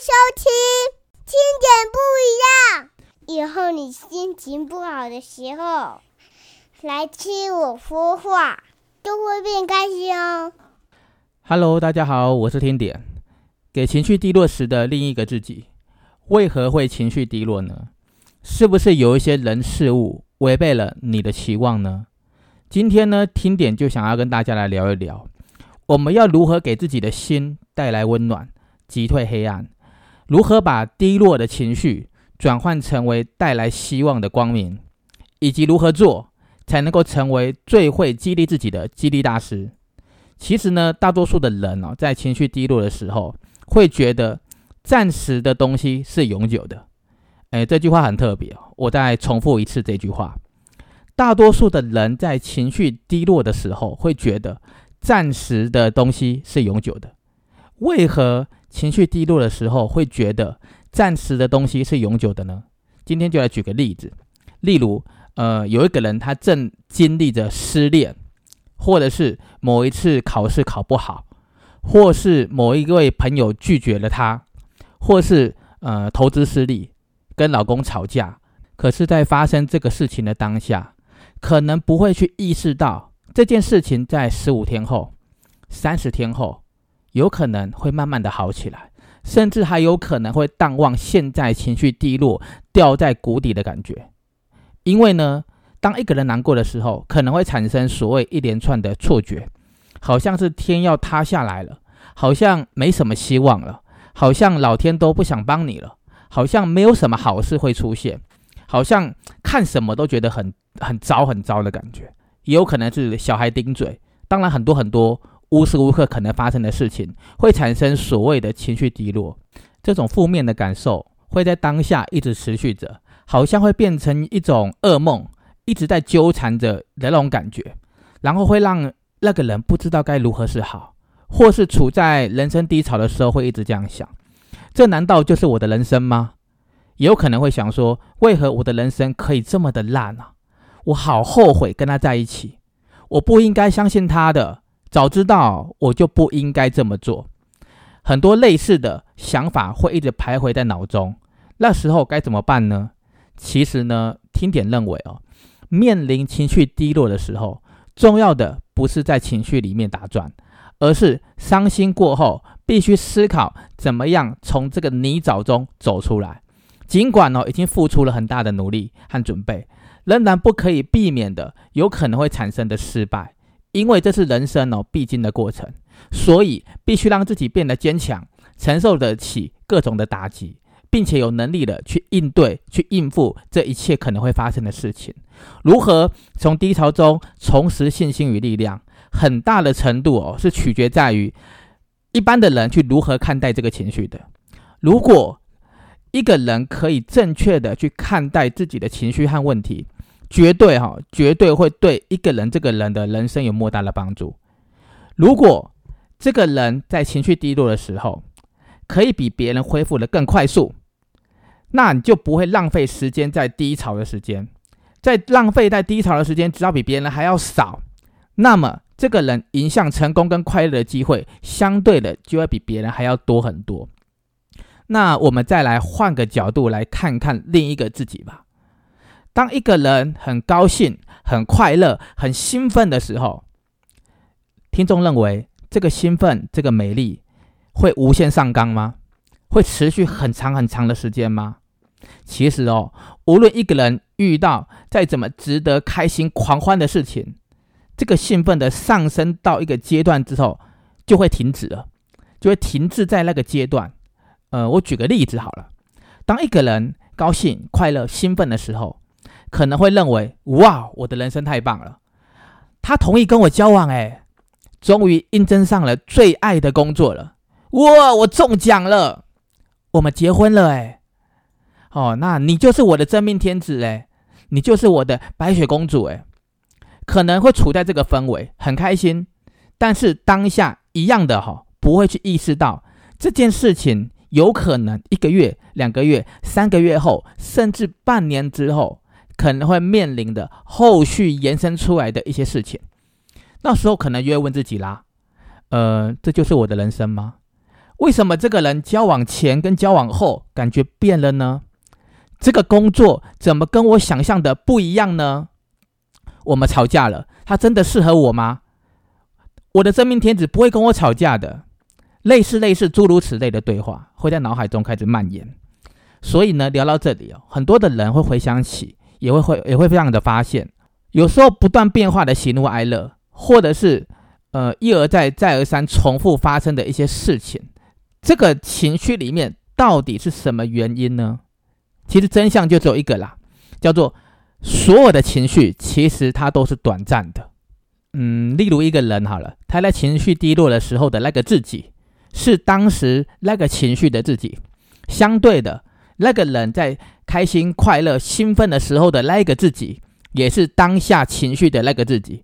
收听，听点不一样。以后你心情不好的时候，来听我说话，都会变开心哦。Hello，大家好，我是听点。给情绪低落时的另一个自己，为何会情绪低落呢？是不是有一些人事物违背了你的期望呢？今天呢，听点就想要跟大家来聊一聊，我们要如何给自己的心带来温暖，击退黑暗？如何把低落的情绪转换成为带来希望的光明？以及如何做才能够成为最会激励自己的激励大师？其实呢，大多数的人哦，在情绪低落的时候，会觉得暂时的东西是永久的。哎，这句话很特别哦，我再重复一次这句话：大多数的人在情绪低落的时候，会觉得暂时的东西是永久的。为何情绪低落的时候会觉得暂时的东西是永久的呢？今天就来举个例子，例如，呃，有一个人他正经历着失恋。或者是某一次考试考不好，或是某一位朋友拒绝了他，或是呃投资失利，跟老公吵架。可是，在发生这个事情的当下，可能不会去意识到这件事情在十五天后、三十天后，有可能会慢慢的好起来，甚至还有可能会淡忘现在情绪低落、掉在谷底的感觉。因为呢。当一个人难过的时候，可能会产生所谓一连串的错觉，好像是天要塌下来了，好像没什么希望了，好像老天都不想帮你了，好像没有什么好事会出现，好像看什么都觉得很很糟很糟的感觉。也有可能是小孩顶嘴，当然很多很多无时无刻可能发生的事情，会产生所谓的情绪低落。这种负面的感受会在当下一直持续着，好像会变成一种噩梦。一直在纠缠着的那种感觉，然后会让那个人不知道该如何是好，或是处在人生低潮的时候会一直这样想：这难道就是我的人生吗？也有可能会想说：为何我的人生可以这么的烂啊？我好后悔跟他在一起，我不应该相信他的，早知道我就不应该这么做。很多类似的想法会一直徘徊在脑中，那时候该怎么办呢？其实呢，听点认为哦。面临情绪低落的时候，重要的不是在情绪里面打转，而是伤心过后必须思考怎么样从这个泥沼中走出来。尽管哦已经付出了很大的努力和准备，仍然不可以避免的有可能会产生的失败，因为这是人生哦必经的过程，所以必须让自己变得坚强，承受得起各种的打击。并且有能力的去应对、去应付这一切可能会发生的事情。如何从低潮中重拾信心与力量，很大的程度哦是取决在于一般的人去如何看待这个情绪的。如果一个人可以正确的去看待自己的情绪和问题，绝对哈绝对会对一个人这个人的人生有莫大的帮助。如果这个人在情绪低落的时候，可以比别人恢复的更快速。那你就不会浪费时间在低潮的时间，在浪费在低潮的时间，只要比别人还要少，那么这个人迎向成功跟快乐的机会，相对的就会比别人还要多很多。那我们再来换个角度来看看另一个自己吧。当一个人很高兴、很快乐、很兴奋的时候，听众认为这个兴奋、这个美丽会无限上纲吗？会持续很长很长的时间吗？其实哦，无论一个人遇到再怎么值得开心狂欢的事情，这个兴奋的上升到一个阶段之后，就会停止了，就会停滞在那个阶段。呃，我举个例子好了，当一个人高兴、快乐、兴奋的时候，可能会认为：哇，我的人生太棒了，他同意跟我交往，哎，终于应征上了最爱的工作了，哇，我中奖了，我们结婚了，哎。哦，那你就是我的真命天子哎，你就是我的白雪公主哎，可能会处在这个氛围，很开心，但是当下一样的哈、哦，不会去意识到这件事情有可能一个月、两个月、三个月后，甚至半年之后，可能会面临的后续延伸出来的一些事情。那时候可能就会问自己啦，呃，这就是我的人生吗？为什么这个人交往前跟交往后感觉变了呢？这个工作怎么跟我想象的不一样呢？我们吵架了，他真的适合我吗？我的真命天子不会跟我吵架的。类似类似诸如此类的对话会在脑海中开始蔓延。所以呢，聊到这里哦，很多的人会回想起，也会会也会非常的发现，有时候不断变化的喜怒哀乐，或者是呃一而再再而三重复发生的一些事情，这个情绪里面到底是什么原因呢？其实真相就只有一个啦，叫做所有的情绪其实它都是短暂的。嗯，例如一个人好了，他在情绪低落的时候的那个自己，是当时那个情绪的自己；相对的，那个人在开心、快乐、兴奋的时候的那个自己，也是当下情绪的那个自己。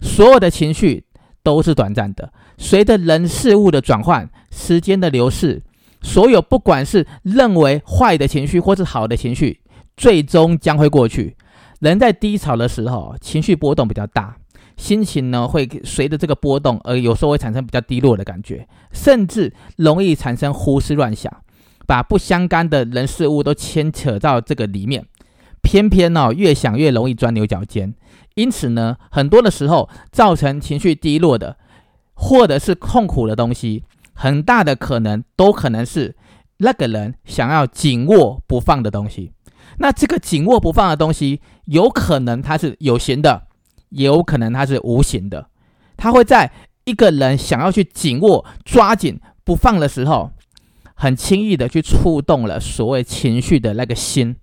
所有的情绪都是短暂的，随着人事物的转换、时间的流逝。所有不管是认为坏的情绪或是好的情绪，最终将会过去。人在低潮的时候，情绪波动比较大，心情呢会随着这个波动而有时候会产生比较低落的感觉，甚至容易产生胡思乱想，把不相干的人事物都牵扯到这个里面。偏偏呢越想越容易钻牛角尖，因此呢很多的时候造成情绪低落的，或者是痛苦的东西。很大的可能都可能是那个人想要紧握不放的东西。那这个紧握不放的东西，有可能它是有形的，也有可能它是无形的。它会在一个人想要去紧握、抓紧不放的时候，很轻易的去触动了所谓情绪的那个心。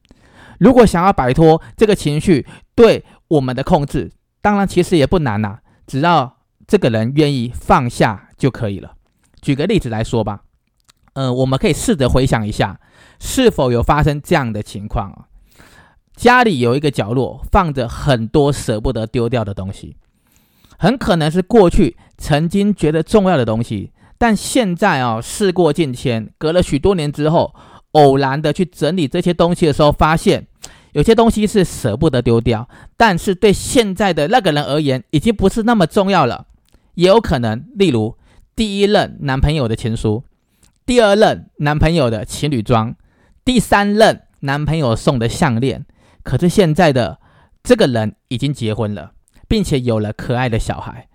如果想要摆脱这个情绪对我们的控制，当然其实也不难呐，只要这个人愿意放下就可以了。举个例子来说吧，呃，我们可以试着回想一下，是否有发生这样的情况啊？家里有一个角落放着很多舍不得丢掉的东西，很可能是过去曾经觉得重要的东西，但现在啊，事过境迁，隔了许多年之后，偶然的去整理这些东西的时候，发现有些东西是舍不得丢掉，但是对现在的那个人而言，已经不是那么重要了。也有可能，例如。第一任男朋友的情书，第二任男朋友的情侣装，第三任男朋友送的项链。可是现在的这个人已经结婚了，并且有了可爱的小孩。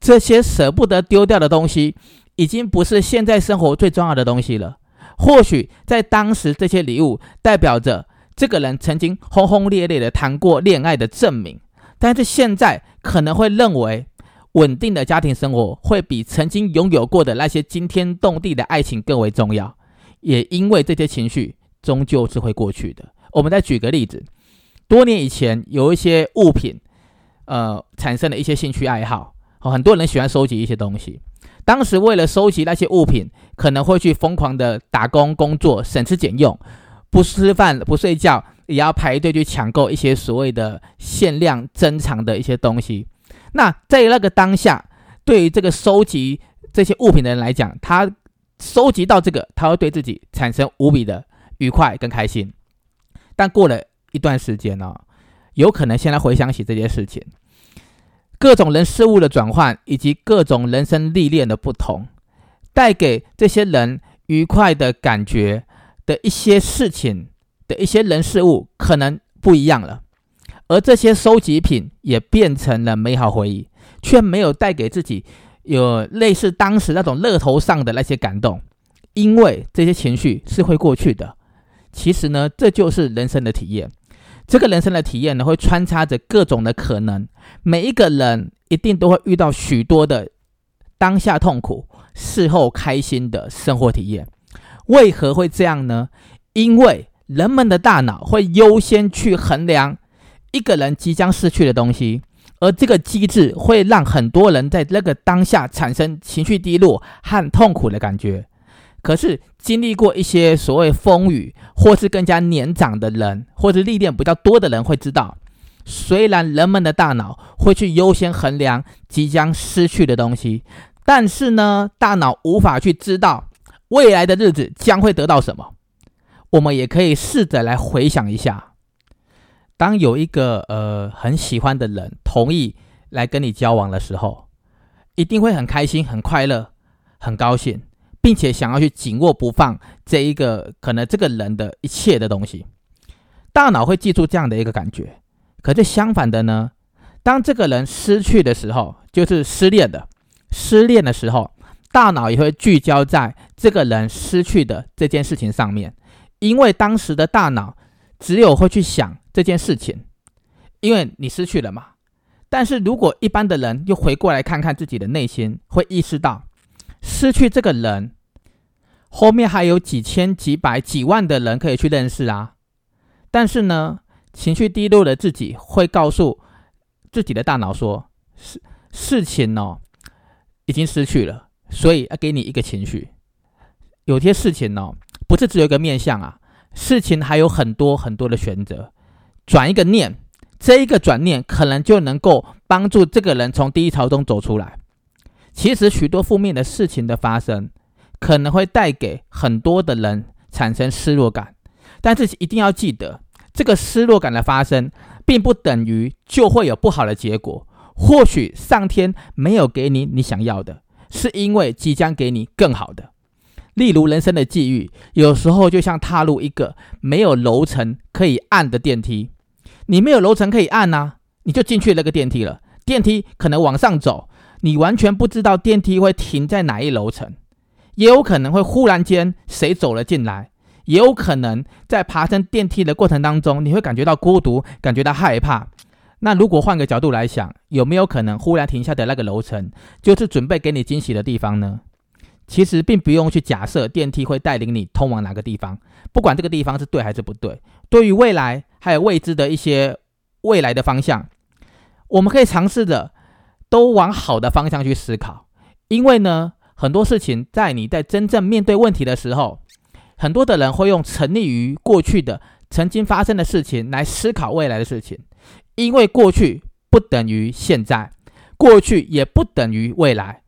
这些舍不得丢掉的东西，已经不是现在生活最重要的东西了。或许在当时，这些礼物代表着这个人曾经轰轰烈烈的谈过恋爱的证明，但是现在可能会认为。稳定的家庭生活会比曾经拥有过的那些惊天动地的爱情更为重要，也因为这些情绪终究是会过去的。我们再举个例子，多年以前有一些物品，呃，产生了一些兴趣爱好，很多人喜欢收集一些东西。当时为了收集那些物品，可能会去疯狂的打工工作，省吃俭用，不吃饭不睡觉，也要排队去抢购一些所谓的限量珍藏的一些东西。那在那个当下，对于这个收集这些物品的人来讲，他收集到这个，他会对自己产生无比的愉快跟开心。但过了一段时间呢，有可能现在回想起这件事情，各种人事物的转换，以及各种人生历练的不同，带给这些人愉快的感觉的一些事情的一些人事物，可能不一样了。而这些收集品也变成了美好回忆，却没有带给自己有类似当时那种乐头上的那些感动，因为这些情绪是会过去的。其实呢，这就是人生的体验。这个人生的体验呢，会穿插着各种的可能。每一个人一定都会遇到许多的当下痛苦、事后开心的生活体验。为何会这样呢？因为人们的大脑会优先去衡量。一个人即将失去的东西，而这个机制会让很多人在那个当下产生情绪低落和痛苦的感觉。可是经历过一些所谓风雨，或是更加年长的人，或是历练比较多的人会知道，虽然人们的大脑会去优先衡量即将失去的东西，但是呢，大脑无法去知道未来的日子将会得到什么。我们也可以试着来回想一下。当有一个呃很喜欢的人同意来跟你交往的时候，一定会很开心、很快乐、很高兴，并且想要去紧握不放这一个可能这个人的一切的东西。大脑会记住这样的一个感觉。可是相反的呢，当这个人失去的时候，就是失恋的，失恋的时候，大脑也会聚焦在这个人失去的这件事情上面，因为当时的大脑只有会去想这件事情，因为你失去了嘛。但是如果一般的人又回过来看看自己的内心，会意识到失去这个人后面还有几千、几百、几万的人可以去认识啊。但是呢，情绪低落的自己会告诉自己的大脑说：事事情哦已经失去了，所以要给你一个情绪。有些事情哦不是只有一个面相啊，事情还有很多很多的选择，转一个念。这一个转念可能就能够帮助这个人从低潮中走出来。其实许多负面的事情的发生，可能会带给很多的人产生失落感，但是一定要记得，这个失落感的发生，并不等于就会有不好的结果。或许上天没有给你你想要的，是因为即将给你更好的。例如人生的际遇，有时候就像踏入一个没有楼层可以按的电梯。你没有楼层可以按呐，你就进去那个电梯了。电梯可能往上走，你完全不知道电梯会停在哪一楼层，也有可能会忽然间谁走了进来，也有可能在爬升电梯的过程当中，你会感觉到孤独，感觉到害怕。那如果换个角度来想，有没有可能忽然停下的那个楼层，就是准备给你惊喜的地方呢？其实并不用去假设电梯会带领你通往哪个地方，不管这个地方是对还是不对。对于未来还有未知的一些未来的方向，我们可以尝试着都往好的方向去思考。因为呢，很多事情在你在真正面对问题的时候，很多的人会用沉溺于过去的曾经发生的事情来思考未来的事情，因为过去不等于现在，过去也不等于未来。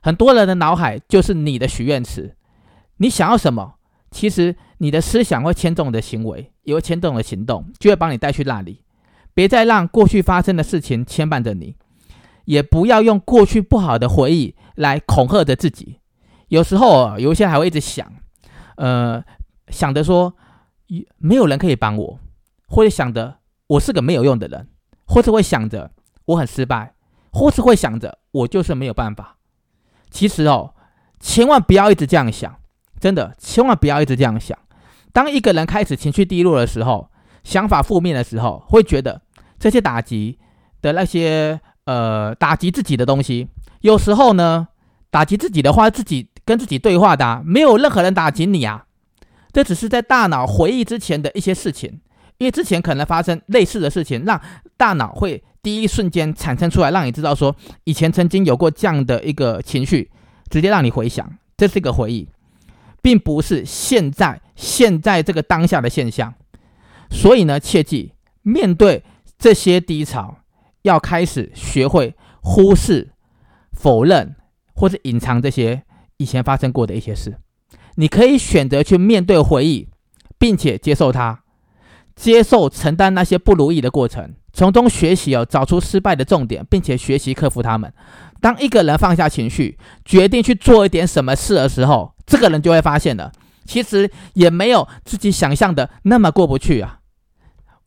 很多人的脑海就是你的许愿池，你想要什么，其实你的思想会牵动你的行为，也会牵动你的行动，就会把你带去那里。别再让过去发生的事情牵绊着你，也不要用过去不好的回忆来恐吓着自己。有时候有一些还会一直想，呃，想着说没有人可以帮我，或者想着我是个没有用的人，或者会想着我很失败，或是会想着我就是没有办法。其实哦，千万不要一直这样想，真的，千万不要一直这样想。当一个人开始情绪低落的时候，想法负面的时候，会觉得这些打击的那些呃打击自己的东西，有时候呢，打击自己的话，自己跟自己对话的，没有任何人打击你啊。这只是在大脑回忆之前的一些事情，因为之前可能发生类似的事情，让大脑会。第一瞬间产生出来，让你知道说以前曾经有过这样的一个情绪，直接让你回想，这是一个回忆，并不是现在现在这个当下的现象。所以呢，切记面对这些低潮，要开始学会忽视、否认或者隐藏这些以前发生过的一些事。你可以选择去面对回忆，并且接受它，接受承担那些不如意的过程。从中学习哦，找出失败的重点，并且学习克服他们。当一个人放下情绪，决定去做一点什么事的时候，这个人就会发现了，其实也没有自己想象的那么过不去啊。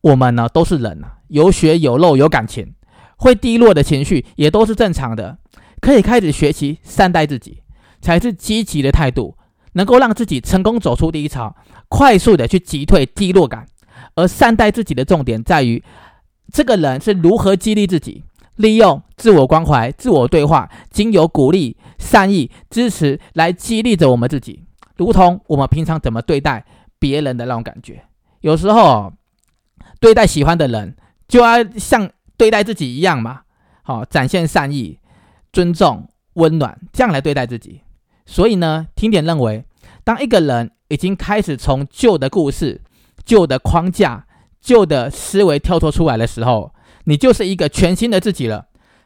我们呢都是人啊，有血有肉有感情，会低落的情绪也都是正常的。可以开始学习善待自己，才是积极的态度，能够让自己成功走出低潮，快速的去击退低落感。而善待自己的重点在于。这个人是如何激励自己？利用自我关怀、自我对话，经由鼓励、善意、支持来激励着我们自己，如同我们平常怎么对待别人的那种感觉。有时候对待喜欢的人，就要像对待自己一样嘛，好，展现善意、尊重、温暖，这样来对待自己。所以呢，听点认为，当一个人已经开始从旧的故事、旧的框架。旧的思维跳脱出来的时候，你就是一个全新的自己了。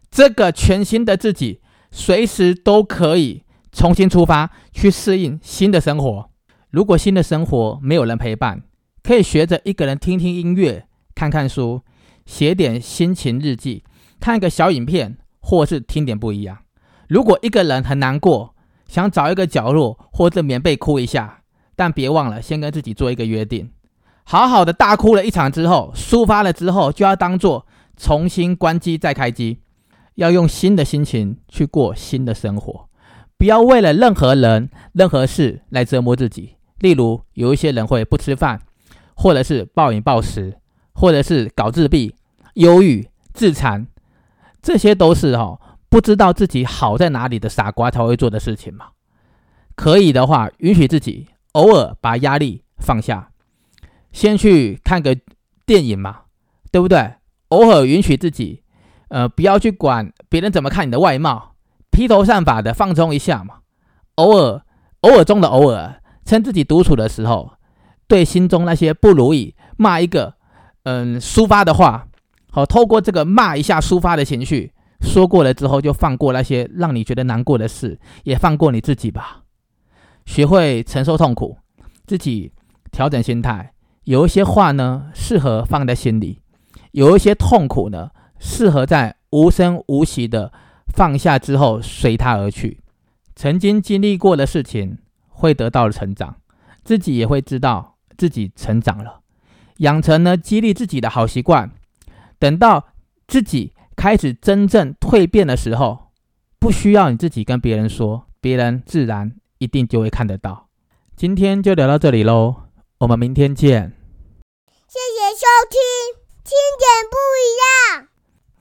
这个全新的自己，随时都可以重新出发，去适应新的生活。如果新的生活没有人陪伴，可以学着一个人听听音乐，看看书，写点心情日记，看一个小影片，或是听点不一样。如果一个人很难过，想找一个角落或者棉被哭一下，但别忘了先跟自己做一个约定：好好的大哭了一场之后，抒发了之后，就要当做重新关机再开机，要用新的心情去过新的生活，不要为了任何人、任何事来折磨自己。例如，有一些人会不吃饭，或者是暴饮暴食，或者是搞自闭、忧郁、自残，这些都是哈。不知道自己好在哪里的傻瓜才会做的事情嘛？可以的话，允许自己偶尔把压力放下，先去看个电影嘛，对不对？偶尔允许自己，呃，不要去管别人怎么看你的外貌，披头散发的放松一下嘛。偶尔，偶尔中的偶尔，趁自己独处的时候，对心中那些不如意骂一个，嗯，抒发的话，好，透过这个骂一下抒发的情绪。说过了之后，就放过那些让你觉得难过的事，也放过你自己吧。学会承受痛苦，自己调整心态。有一些话呢，适合放在心里；有一些痛苦呢，适合在无声无息的放下之后，随它而去。曾经经历过的事情，会得到成长，自己也会知道自己成长了，养成了激励自己的好习惯。等到自己。开始真正蜕变的时候，不需要你自己跟别人说，别人自然一定就会看得到。今天就聊到这里喽，我们明天见。谢谢收听，听点不一样。